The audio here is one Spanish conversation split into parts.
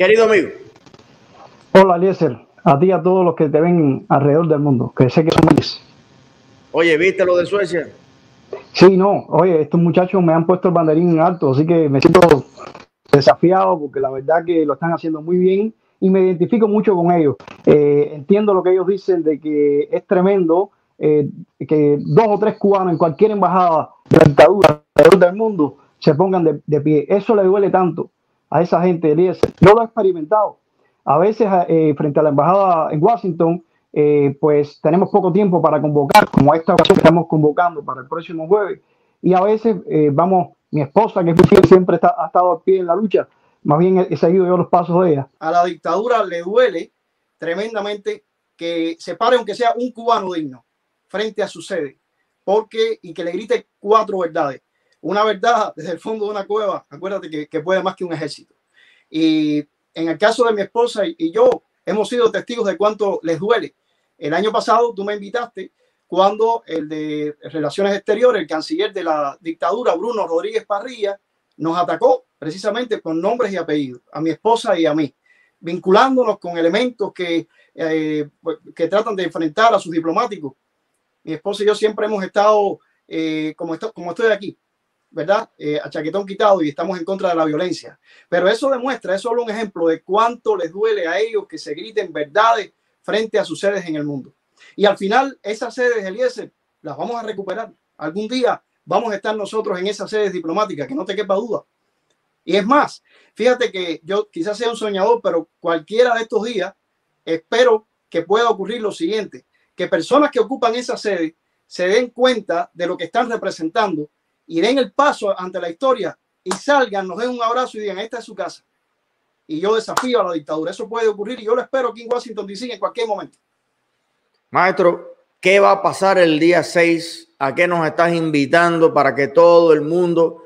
Querido amigo. Hola, Eliezer. A ti y a todos los que te ven alrededor del mundo, que sé que son miles. Oye, ¿viste lo de Suecia? Sí, no. Oye, estos muchachos me han puesto el banderín en alto, así que me siento desafiado porque la verdad que lo están haciendo muy bien y me identifico mucho con ellos. Eh, entiendo lo que ellos dicen de que es tremendo eh, que dos o tres cubanos en cualquier embajada de la dictadura del mundo se pongan de, pie. Eso le duele tanto a esa gente, Eliezer. Yo lo he experimentado. A veces eh, frente a la embajada en Washington, pues tenemos poco tiempo para convocar, como esta ocasión estamos convocando para el próximo jueves. Y a veces vamos, mi esposa, que siempre ha estado a pie en la lucha, más bien he, seguido yo los pasos de ella. A la dictadura le duele tremendamente que se pare aunque sea un cubano digno frente a su sede, porque y que le grite cuatro verdades. Una verdad desde el fondo de una cueva, acuérdate que, que puede más que un ejército. Y en el caso de mi esposa y, yo, hemos sido testigos de cuánto les duele. El año pasado tú me invitaste cuando el de Relaciones Exteriores, el canciller de la dictadura, Bruno Rodríguez Parrilla, nos atacó precisamente con nombres y apellidos, a mi esposa y a mí, vinculándonos con elementos que, eh, que tratan de enfrentar a sus diplomáticos. Mi esposa y yo siempre hemos estado eh, como, esto, como estoy aquí, ¿verdad? Eh, a chaquetón quitado y estamos en contra de la violencia. Pero eso demuestra, es solo un ejemplo de cuánto les duele a ellos que se griten verdades frente a sus sedes en el mundo. Y al final, esas sedes, Eliezer, las vamos a recuperar. Algún día vamos a estar nosotros en esas sedes diplomáticas, que no te quepa duda. Y es más, fíjate que yo quizás sea un soñador, pero cualquiera de estos días espero que pueda ocurrir lo siguiente, que personas que ocupan esa sede se den cuenta de lo que están representando y den el paso ante la historia y salgan, nos den un abrazo y digan, esta es su casa. Y yo desafío a la dictadura. Eso puede ocurrir y yo lo espero aquí en Washington, D.C. en cualquier momento. Maestro, ¿qué va a pasar el día 6 ¿A qué nos estás invitando para que todo el mundo,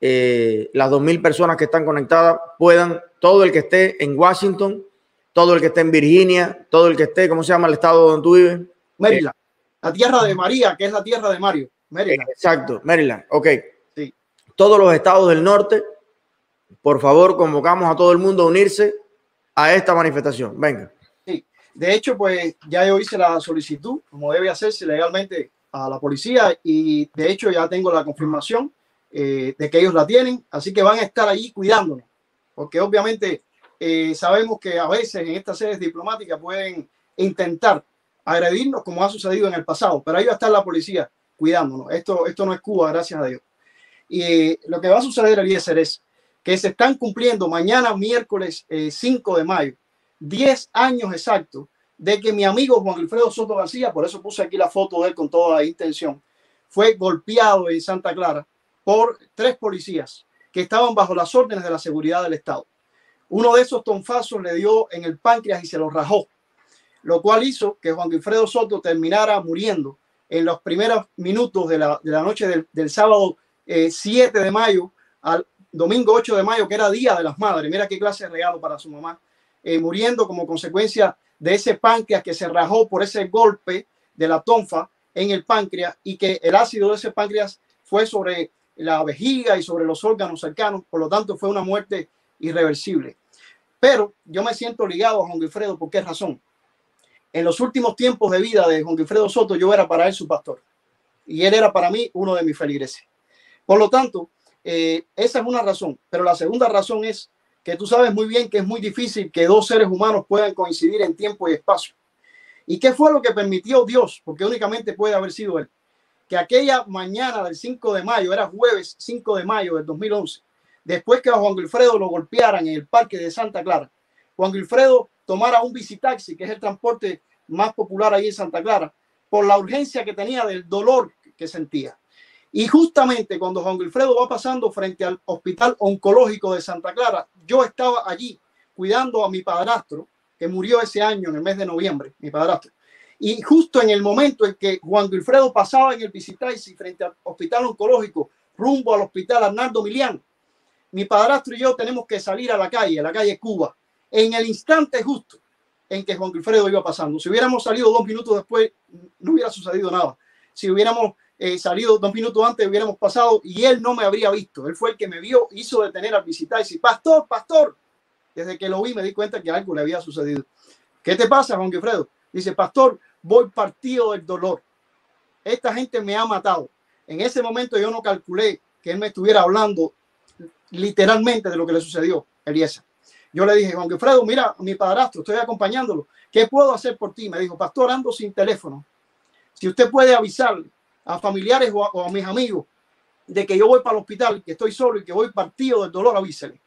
eh, las dos mil personas que están conectadas, puedan, todo el que esté en Washington, todo el que esté en Virginia, todo el que esté, ¿cómo se llama el estado donde tú vives? Maryland. la tierra de María, que es la tierra de Mario. Maryland. Exacto, Maryland. Ok. Sí. Todos los estados del norte, por favor, convocamos a todo el mundo a unirse a esta manifestación. Venga. Sí. De hecho, pues ya yo hice la solicitud, como debe hacerse legalmente a la policía y de hecho ya tengo la confirmación eh, de que ellos la tienen, así que van a estar ahí cuidándonos, porque obviamente eh, sabemos que a veces en estas sedes diplomáticas pueden intentar agredirnos como ha sucedido en el pasado, pero ahí va a estar la policía cuidándonos. Esto, esto no es Cuba, gracias a Dios. Y eh, lo que va a suceder, Eliezer, es que se están cumpliendo mañana, miércoles 5 de mayo, 10 años exactos de que mi amigo Juan Alfredo Soto García, por eso puse aquí la foto de él con toda la intención, fue golpeado en Santa Clara por tres policías que estaban bajo las órdenes de la seguridad del Estado. Uno de esos tonfazos le dio en el páncreas y se lo rajó, lo cual hizo que Juan Alfredo Soto terminara muriendo en los primeros minutos de la, noche del, sábado 7 eh, de mayo al domingo 8 de mayo, que era Día de las Madres. Mira qué clase de regalo para su mamá, eh, muriendo como consecuencia de ese páncreas que se rajó por ese golpe de la tonfa en el páncreas y que el ácido de ese páncreas fue sobre la vejiga y sobre los órganos cercanos, por lo tanto fue una muerte irreversible. Pero yo me siento ligado a Juan Guilfredo, ¿por qué razón? En los últimos tiempos de vida de Juan Guilfredo Soto, yo era para él su pastor y él era para mí uno de mis feligreses. Por lo tanto, eh, esa es una razón, pero la segunda razón es que tú sabes muy bien que es muy difícil que dos seres humanos puedan coincidir en tiempo y espacio. ¿Y qué fue lo que permitió Dios? Porque únicamente puede haber sido Él. Que aquella mañana del 5 de mayo, era jueves 5 de mayo del 2011, después que a Juan Wilfredo lo golpearan en el parque de Santa Clara, Juan Wilfredo tomara un visitaxi, que es el transporte más popular ahí en Santa Clara, por la urgencia que tenía del dolor que sentía. Y justamente cuando Juan Wilfredo va pasando frente al Hospital Oncológico de Santa Clara, yo estaba allí cuidando a mi padrastro, que murió ese año en el mes de noviembre, mi padrastro. Y justo en el momento en que Juan Wilfredo pasaba en el Visitaisi frente al Hospital Oncológico, rumbo al Hospital Arnaldo Milián, mi padrastro y yo tenemos que salir a la calle, a la calle Cuba, en el instante justo en que Juan Wilfredo iba pasando. Si hubiéramos salido dos minutos después, no hubiera sucedido nada. Si hubiéramos eh, salido dos minutos antes, hubiéramos pasado y él no me habría visto. Él fue el que me vio, hizo detener al visitar y pastor, pastor. desde que lo vi me di cuenta que algo le había sucedido. ¿Qué te pasa, Juan Guilfredo? Dice, pastor, voy partido del dolor. Esta gente me ha matado. En ese momento yo no calculé que él me estuviera hablando literalmente de lo que le sucedió Eliezer. Yo le dije, Juan Guilfredo, mira, mi padrastro, estoy acompañándolo. ¿Qué puedo hacer por ti? Me dijo, pastor, ando sin teléfono. Si usted puede avisarle a familiares o a, mis amigos de que yo voy para el hospital, que estoy solo y que voy partido del dolor, avísele.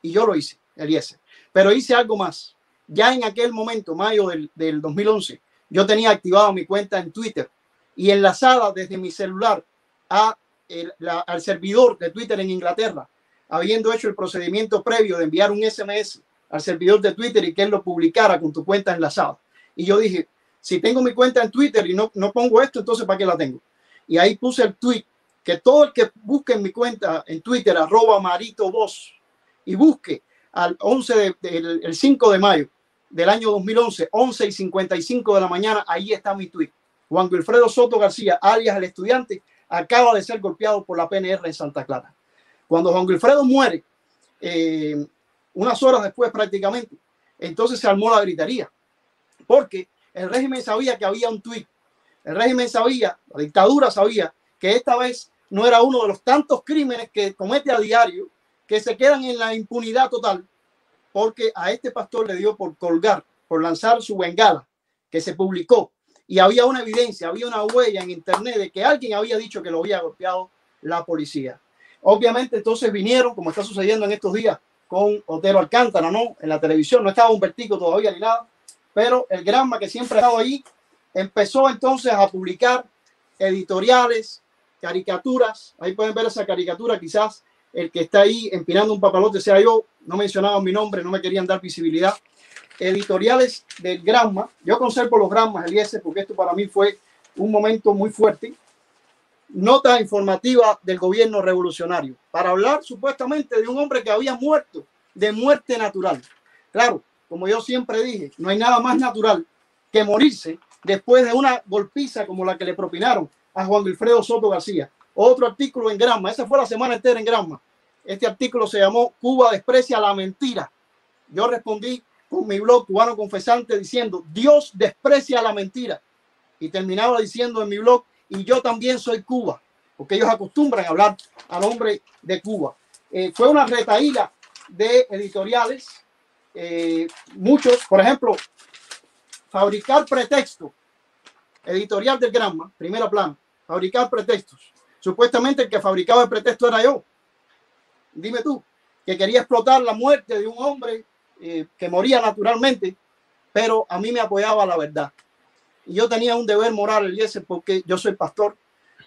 Y yo lo hice, Eliezer. Pero hice algo más. Ya en aquel momento, mayo del, del 2011, yo tenía activado mi cuenta en Twitter y enlazada desde mi celular al servidor de Twitter en Inglaterra, habiendo hecho el procedimiento previo de enviar un SMS al servidor de Twitter y que él lo publicara con tu cuenta enlazada. Y yo dije, si tengo mi cuenta en Twitter y no, no pongo esto, entonces ¿para qué la tengo? Y ahí puse el tweet que todo el que busque en mi cuenta en Twitter, arroba Marito Voz, y busque al 11 del el 5 de mayo del año 2011, 11 y 55 de la mañana, ahí está mi tweet. Juan Wilfredo Soto García, alias el estudiante, acaba de ser golpeado por la PNR en Santa Clara. Cuando Juan Wilfredo muere, eh, unas horas después prácticamente, entonces se armó la gritería, porque el régimen sabía que había un tuit, el régimen sabía, la dictadura sabía que esta vez no era uno de los tantos crímenes que comete a diario, que se quedan en la impunidad total, porque a este pastor le dio por colgar, por lanzar su bengala, que se publicó y había una evidencia, había una huella en internet de que alguien había dicho que lo había golpeado la policía. Obviamente entonces vinieron, como está sucediendo en estos días con Otero Alcántara, ¿no? En la televisión no estaba un vertigo todavía ni nada, pero el Granma que siempre ha estado ahí empezó entonces a publicar editoriales, caricaturas. Ahí pueden ver esa caricatura, quizás el que está ahí empinando un papalote sea yo, no mencionaba mi nombre, no me querían dar visibilidad editoriales del Granma. Yo conservo los Granmas, Eliezer, porque esto para mí fue un momento muy fuerte. Nota informativa del gobierno revolucionario para hablar supuestamente de un hombre que había muerto de muerte natural. Claro, como yo siempre dije, no hay nada más natural que morirse después de una golpiza como la que le propinaron a Juan Wilfredo Soto García. Otro artículo en Granma, esa fue la semana entera en Granma. Este artículo se llamó Cuba desprecia la mentira. Yo respondí con mi blog cubano confesante diciendo Dios desprecia la mentira y terminaba diciendo en mi blog y yo también soy Cuba porque ellos acostumbran a hablar al hombre de Cuba. Eh, fue una retaíla de editoriales eh, muchos por ejemplo fabricar pretextos editorial del Granma primera plana fabricar pretextos. Supuestamente el que fabricaba el pretexto era yo. Dime tú que quería explotar la muerte de un hombre eh, que moría naturalmente, pero a mí me apoyaba la verdad. Y yo tenía un deber moral, ese porque yo soy pastor.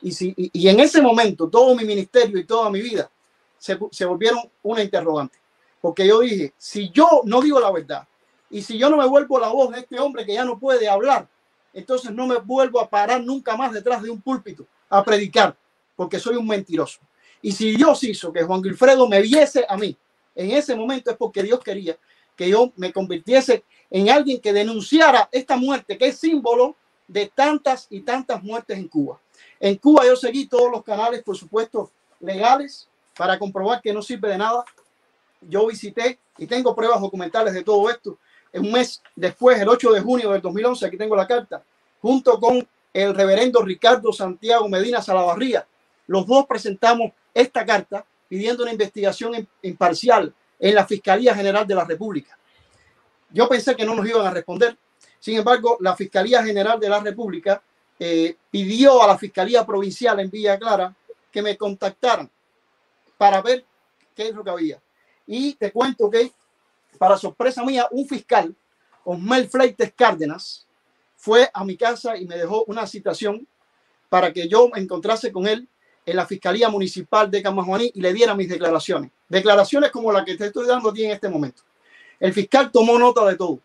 Y, si, y, en ese momento todo mi ministerio y toda mi vida se, se volvieron una interrogante. Porque yo dije, si yo no digo la verdad y si yo no me vuelvo la voz de este hombre que ya no puede hablar, entonces no me vuelvo a parar nunca más detrás de un púlpito a predicar, porque soy un mentiroso. Y si Dios hizo que Juan Wilfredo me viese a mí en ese momento es porque Dios quería que yo me convirtiese en alguien que denunciara esta muerte, que es símbolo de tantas y tantas muertes en Cuba. En Cuba yo seguí todos los canales, por supuesto, legales para comprobar que no sirve de nada. Yo visité y tengo pruebas documentales de todo esto. Un mes después, el 8 de junio del 2011, aquí tengo la carta, junto con el reverendo Ricardo Santiago Medina Salavarría, los dos presentamos esta carta pidiendo una investigación imparcial en la Fiscalía General de la República. Yo pensé que no nos iban a responder. Sin embargo, la Fiscalía General de la República eh, pidió a la Fiscalía Provincial en Villa Clara que me contactaran para ver qué es lo que había. Y te cuento que, para sorpresa mía, un fiscal, Osmel Fleites Cárdenas, fue a mi casa y me dejó una citación para que yo me encontrase con él en la Fiscalía Municipal de Camajuaní y le diera mis declaraciones. Declaraciones como la que te estoy dando aquí en este momento. El fiscal tomó nota de todo.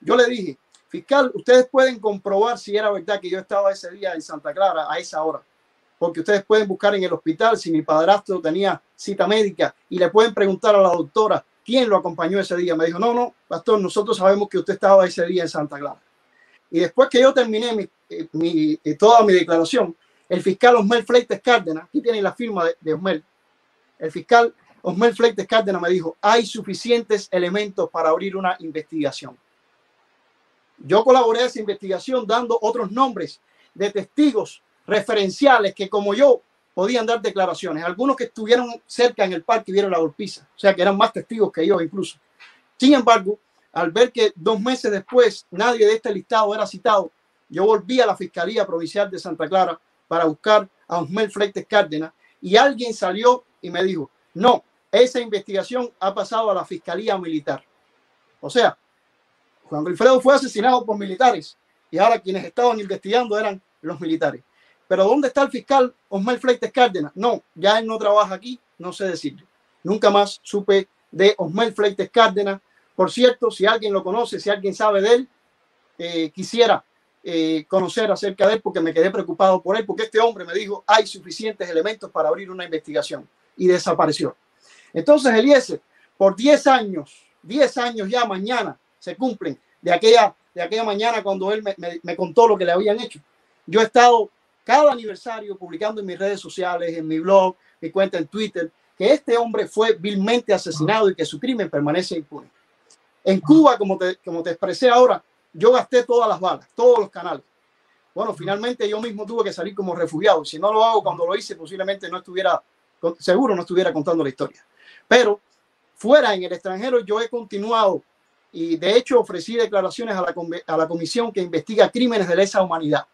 Yo le dije, fiscal, ustedes pueden comprobar si era verdad que yo estaba ese día en Santa Clara a esa hora, porque ustedes pueden buscar en el hospital si mi padrastro tenía cita médica y le pueden preguntar a la doctora quién lo acompañó ese día. Me dijo, no, no, pastor, nosotros sabemos que usted estaba ese día en Santa Clara. Y después que yo terminé mi, eh, mi, eh, toda mi declaración, el fiscal Osmel Fleites Cárdenas, aquí tiene la firma de, de Osmel, el fiscal Osmel Fleites Cárdenas me dijo, hay suficientes elementos para abrir una investigación. Yo colaboré en esa investigación dando otros nombres de testigos referenciales que como yo podían dar declaraciones. Algunos que estuvieron cerca en el parque vieron la golpiza, o sea que eran más testigos que yo incluso. Sin embargo, al ver que dos meses después nadie de este listado era citado, yo volví a la Fiscalía Provincial de Santa Clara para buscar a Osmel Freites Cárdenas y alguien salió y me dijo, no, esa investigación ha pasado a la Fiscalía Militar. O sea, Juan Wilfredo fue asesinado por militares y ahora quienes estaban investigando eran los militares. Pero ¿dónde está el fiscal Osmel Fleites Cárdenas? No, ya él no trabaja aquí, no sé decirle. Nunca más supe de Osmel Fleites Cárdenas. Por cierto, si alguien lo conoce, si alguien sabe de él, eh, quisiera eh, conocer acerca de él porque me quedé preocupado por él, porque este hombre me dijo, hay suficientes elementos para abrir una investigación y desapareció. Entonces, Eliezer, por 10 años, 10 años ya mañana se cumplen de aquella, de aquella mañana cuando él me, me contó lo que le habían hecho. Yo he estado cada aniversario publicando en mis redes sociales, en mi blog, mi cuenta en Twitter, que este hombre fue vilmente asesinado y que su crimen permanece impune. En Cuba, como te, como te expresé ahora, yo gasté todas las balas, todos los canales. Bueno, finalmente yo mismo tuve que salir como refugiado. Si no lo hago cuando lo hice, posiblemente no estuviera, seguro no estuviera contando la historia. Pero fuera en el extranjero yo he continuado y de hecho ofrecí declaraciones a la, comisión que investiga crímenes de lesa humanidad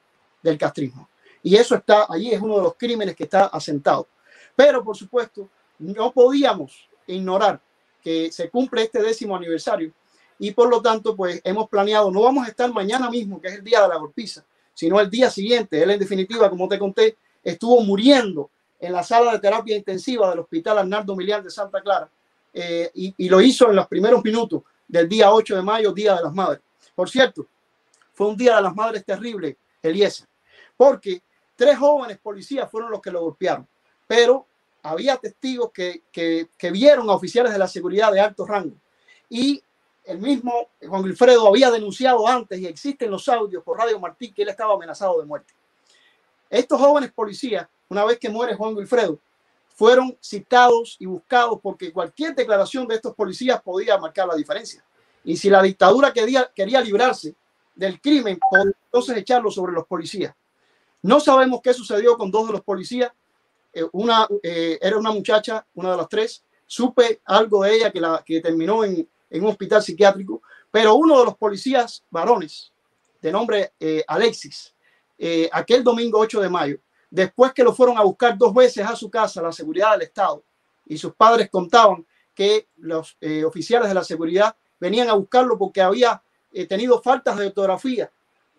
del castrismo. Y eso está allí, es uno de los crímenes que está asentado. Pero, por supuesto, no podíamos ignorar que se cumple este décimo aniversario y por lo tanto, pues hemos planeado, no vamos a estar mañana mismo, que es el día de la golpiza, sino el día siguiente. Él, en definitiva, como te conté, estuvo muriendo en la sala de terapia intensiva del Hospital Arnaldo Miliar de Santa Clara eh, y, y, lo hizo en los primeros minutos del día 8 de mayo, Día de las Madres. Por cierto, fue un Día de las Madres terrible, Eliezer, porque Tres jóvenes policías fueron los que lo golpearon, pero había testigos que, que, vieron a oficiales de la seguridad de alto rango. Y el mismo Juan Wilfredo había denunciado antes, y existen los audios por Radio Martí, que él estaba amenazado de muerte. Estos jóvenes policías, una vez que muere Juan Wilfredo, fueron citados y buscados porque cualquier declaración de estos policías podía marcar la diferencia. Y si la dictadura quería, quería librarse del crimen, entonces echarlo sobre los policías. No sabemos qué sucedió con dos de los policías. Eh, una eh, era una muchacha, una de las tres. Supe algo de ella que, la, que terminó en, un hospital psiquiátrico, pero uno de los policías varones, de nombre eh, Alexis, aquel domingo 8 de mayo, después que lo fueron a buscar dos veces a su casa, la seguridad del Estado, y sus padres contaban que los oficiales de la seguridad venían a buscarlo porque había tenido faltas de ortografía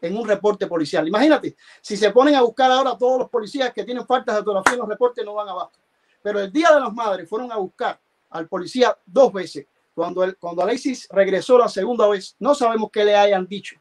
en un reporte policial. Imagínate, si se ponen a buscar ahora todos los policías que tienen faltas de ortografía en los reportes, no van abajo. Pero el Día de las Madres fueron a buscar al policía dos veces. Cuando, el, cuando Alexis regresó la segunda vez, no sabemos qué le hayan dicho.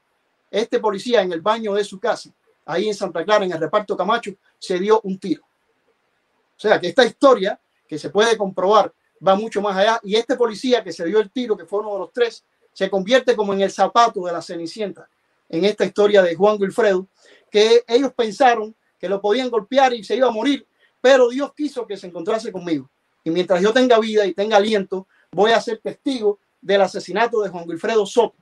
Este policía en el baño de su casa, ahí en Santa Clara, en el reparto Camacho, se dio un tiro. O sea que esta historia, que se puede comprobar, va mucho más allá. Y este policía que se dio el tiro, que fue uno de los tres, se convierte como en el zapato de la Cenicienta en esta historia de Juan Wilfredo, que ellos pensaron que lo podían golpear y se iba a morir, pero Dios quiso que se encontrase conmigo. Y mientras yo tenga vida y tenga aliento, voy a ser testigo del asesinato de Juan Wilfredo Soto.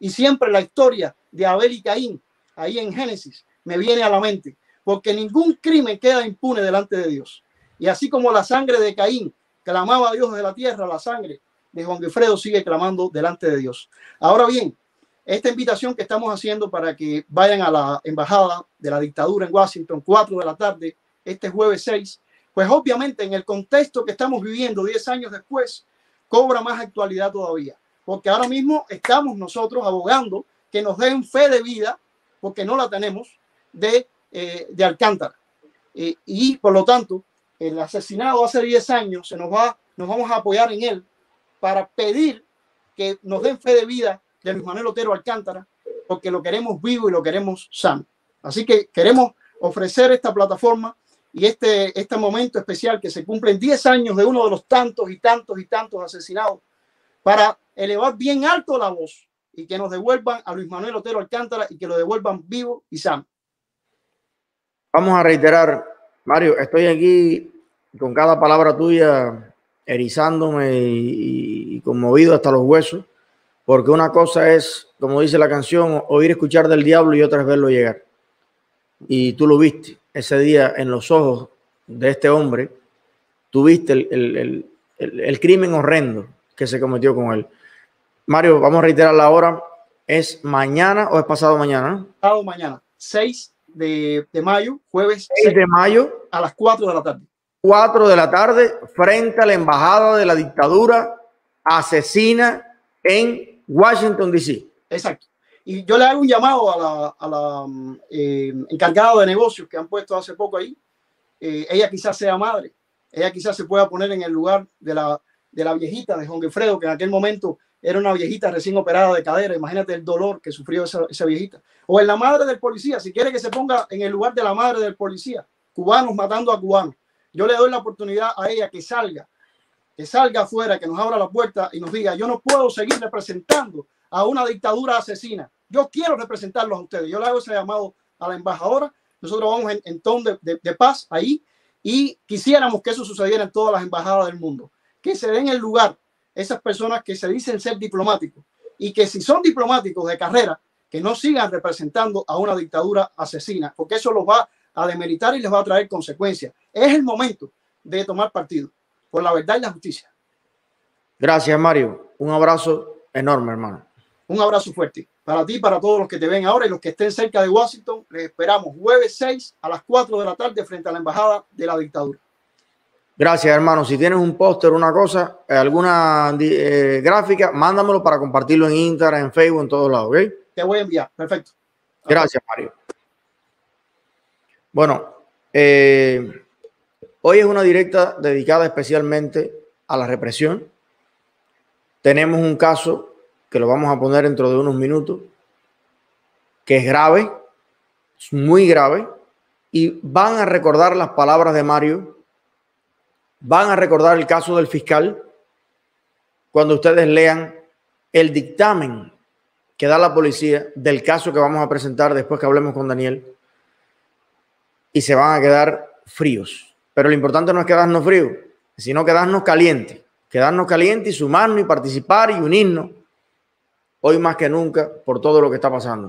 Y siempre la historia de Abel y Caín, ahí en Génesis, me viene a la mente, porque ningún crimen queda impune delante de Dios. Y así como la sangre de Caín clamaba a Dios de la tierra, la sangre de Juan Wilfredo sigue clamando delante de Dios. Ahora bien, esta invitación que estamos haciendo para que vayan a la embajada de la dictadura en Washington, 4 de la tarde, este jueves 6, pues obviamente en el contexto que estamos viviendo 10 años después, cobra más actualidad todavía, porque ahora mismo estamos nosotros abogando que nos den fe de vida, porque no la tenemos, de, eh, de Alcántara. Eh, y por lo tanto, el asesinado hace 10 años, se nos va, nos vamos a apoyar en él para pedir que nos den fe de vida de Luis Manuel Otero Alcántara, porque lo queremos vivo y lo queremos sano. Así que queremos ofrecer esta plataforma y este, este momento especial que se cumplen 10 años de uno de los tantos y tantos y tantos asesinados para elevar bien alto la voz y que nos devuelvan a Luis Manuel Otero Alcántara y que lo devuelvan vivo y sano. Vamos a reiterar, Mario, estoy aquí con cada palabra tuya erizándome y, conmovido hasta los huesos, porque una cosa es, como dice la canción, oír escuchar del diablo y otra es verlo llegar. Y tú lo viste ese día en los ojos de este hombre, tú viste el, el crimen horrendo que se cometió con él. Mario, vamos a reiterar la hora. ¿Es mañana o es pasado mañana? Pasado mañana, 6 de, mayo, jueves 6 de mayo. A las 4 de la tarde. 4 de la tarde, frente a la embajada de la dictadura asesina en Washington, D.C. Exacto. Y yo le hago un llamado a la, a eh, encargada de negocios que han puesto hace poco ahí. Eh, ella quizás sea madre, ella quizás se pueda poner en el lugar de la, de la viejita de Juan Gefredo, que en aquel momento era una viejita recién operada de cadera. Imagínate el dolor que sufrió esa, viejita. O en la madre del policía, si quiere que se ponga en el lugar de la madre del policía, cubanos matando a cubanos. Yo le doy la oportunidad a ella que salga, que salga afuera, que nos abra la puerta y nos diga, yo no puedo seguir representando a una dictadura asesina. Yo quiero representarlos a ustedes. Yo le hago ese llamado a la embajadora. Nosotros vamos en, en ton de, de, de paz ahí y quisiéramos que eso sucediera en todas las embajadas del mundo. Que se den el lugar esas personas que se dicen ser diplomáticos y que si son diplomáticos de carrera, que no sigan representando a una dictadura asesina, porque eso los va a demeritar y les va a traer consecuencias. Es el momento de tomar partido por la verdad y la justicia. Gracias, Mario. Un abrazo enorme, hermano. Un abrazo fuerte para ti y para todos los que te ven ahora y los que estén cerca de Washington. Les esperamos jueves 6 a las 4 de la tarde frente a la Embajada de la Dictadura. Gracias, hermano. Si tienes un póster, una cosa, alguna eh, gráfica, mándamelo para compartirlo en Instagram, en Facebook, en todos lados, ¿ok? Te voy a enviar. Perfecto. Gracias, Mario. Bueno, eh, hoy es una directa dedicada especialmente a la represión. Tenemos un caso que lo vamos a poner dentro de unos minutos, que es grave, es muy grave, y van a recordar las palabras de Mario van a recordar el caso del fiscal cuando ustedes lean el dictamen que da la policía del caso que vamos a presentar después que hablemos con Daniel y se van a quedar fríos. Pero lo importante no es quedarnos fríos, sino quedarnos calientes, quedarnos calientes y sumarnos y participar y unirnos hoy más que nunca por todo lo que está pasando.